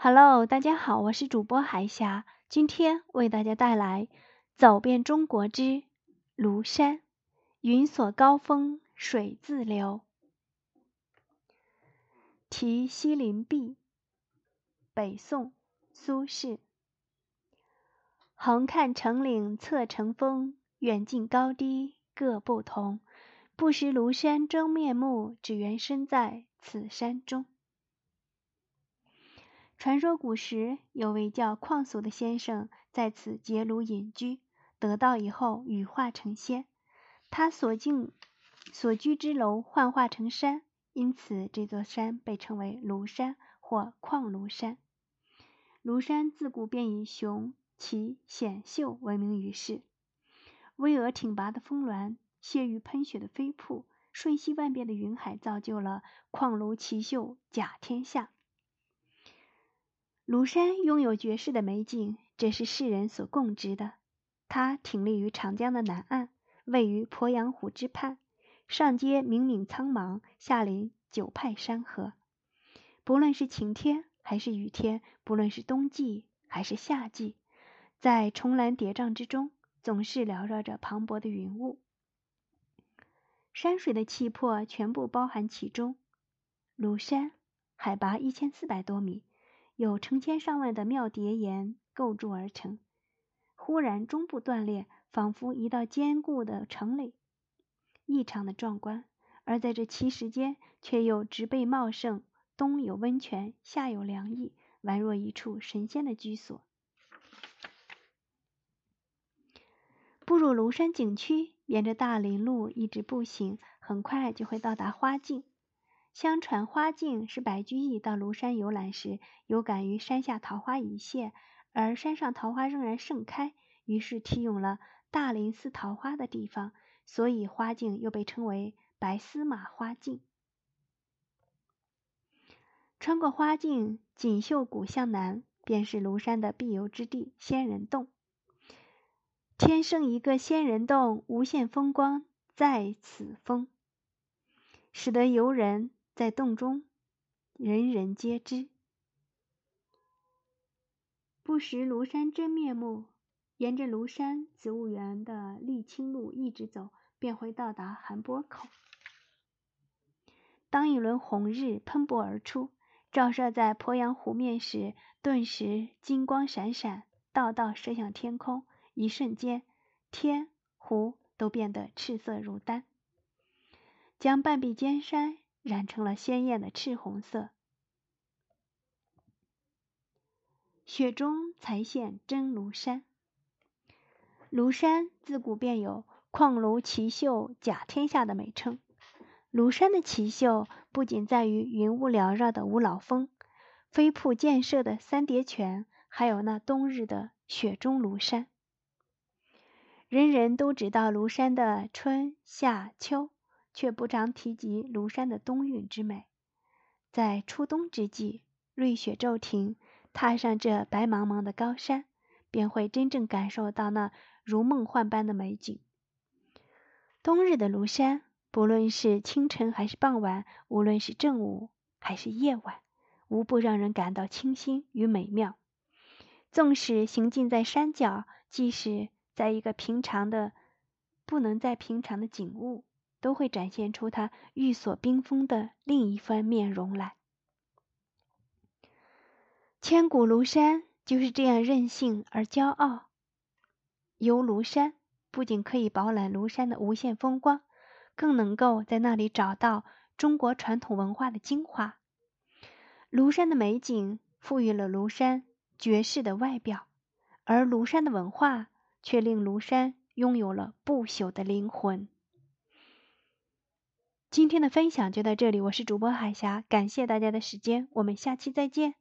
Hello，大家好，我是主播海霞，今天为大家带来《走遍中国之庐山》，云锁高峰水自流。题西林壁，北宋，苏轼。横看成岭侧成峰，远近高低各不同。不识庐山真面目，只缘身在此山中。传说古时有位叫旷俗的先生，在此结庐隐居，得道以后羽化成仙。他所境所居之楼幻化成山，因此这座山被称为庐山或匡庐山。庐山自古便以雄奇险秀闻名于世，巍峨挺拔的峰峦，泻欲喷雪的飞瀑，瞬息万变的云海，造就了旷庐奇秀甲天下。庐山拥有绝世的美景，这是世人所共知的。它挺立于长江的南岸，位于鄱阳湖之畔，上接冥冥苍茫，下临九派山河。不论是晴天还是雨天，不论是冬季还是夏季，在重峦叠嶂之中，总是缭绕着磅礴的云雾。山水的气魄全部包含其中。庐山海拔一千四百多米。有成千上万的庙叠岩构筑而成，忽然中部断裂，仿佛一道坚固的城垒，异常的壮观。而在这奇石间，却又植被茂盛，东有温泉，夏有凉意，宛若一处神仙的居所。步入庐山景区，沿着大林路一直步行，很快就会到达花径。相传花径是白居易到庐山游览时，有感于山下桃花已谢，而山上桃花仍然盛开，于是题咏了大林寺桃花的地方，所以花径又被称为白司马花径。穿过花径，锦绣谷向南，便是庐山的必游之地——仙人洞。天生一个仙人洞，无限风光在此峰，使得游人。在洞中，人人皆知。不识庐山真面目，沿着庐山植物园的沥青路一直走，便会到达寒波口。当一轮红日喷薄而出，照射在鄱阳湖面时，顿时金光闪闪，道道射向天空。一瞬间，天湖都变得赤色如丹，将半壁尖山。染成了鲜艳的赤红色。雪中才现真庐山。庐山自古便有“旷庐奇秀甲天下”的美称。庐山的奇秀不仅在于云雾缭绕的五老峰、飞瀑溅射的三叠泉，还有那冬日的雪中庐山。人人都知道庐山的春夏秋。却不常提及庐山的冬韵之美。在初冬之际，瑞雪骤停，踏上这白茫茫的高山，便会真正感受到那如梦幻般的美景。冬日的庐山，不论是清晨还是傍晚，无论是正午还是夜晚，无不让人感到清新与美妙。纵使行进在山脚，即使在一个平常的、不能再平常的景物。都会展现出他玉锁冰封的另一番面容来。千古庐山就是这样任性而骄傲。游庐山不仅可以饱览庐山的无限风光，更能够在那里找到中国传统文化的精华。庐山的美景赋予了庐山绝世的外表，而庐山的文化却令庐山拥有了不朽的灵魂。今天的分享就到这里，我是主播海霞，感谢大家的时间，我们下期再见。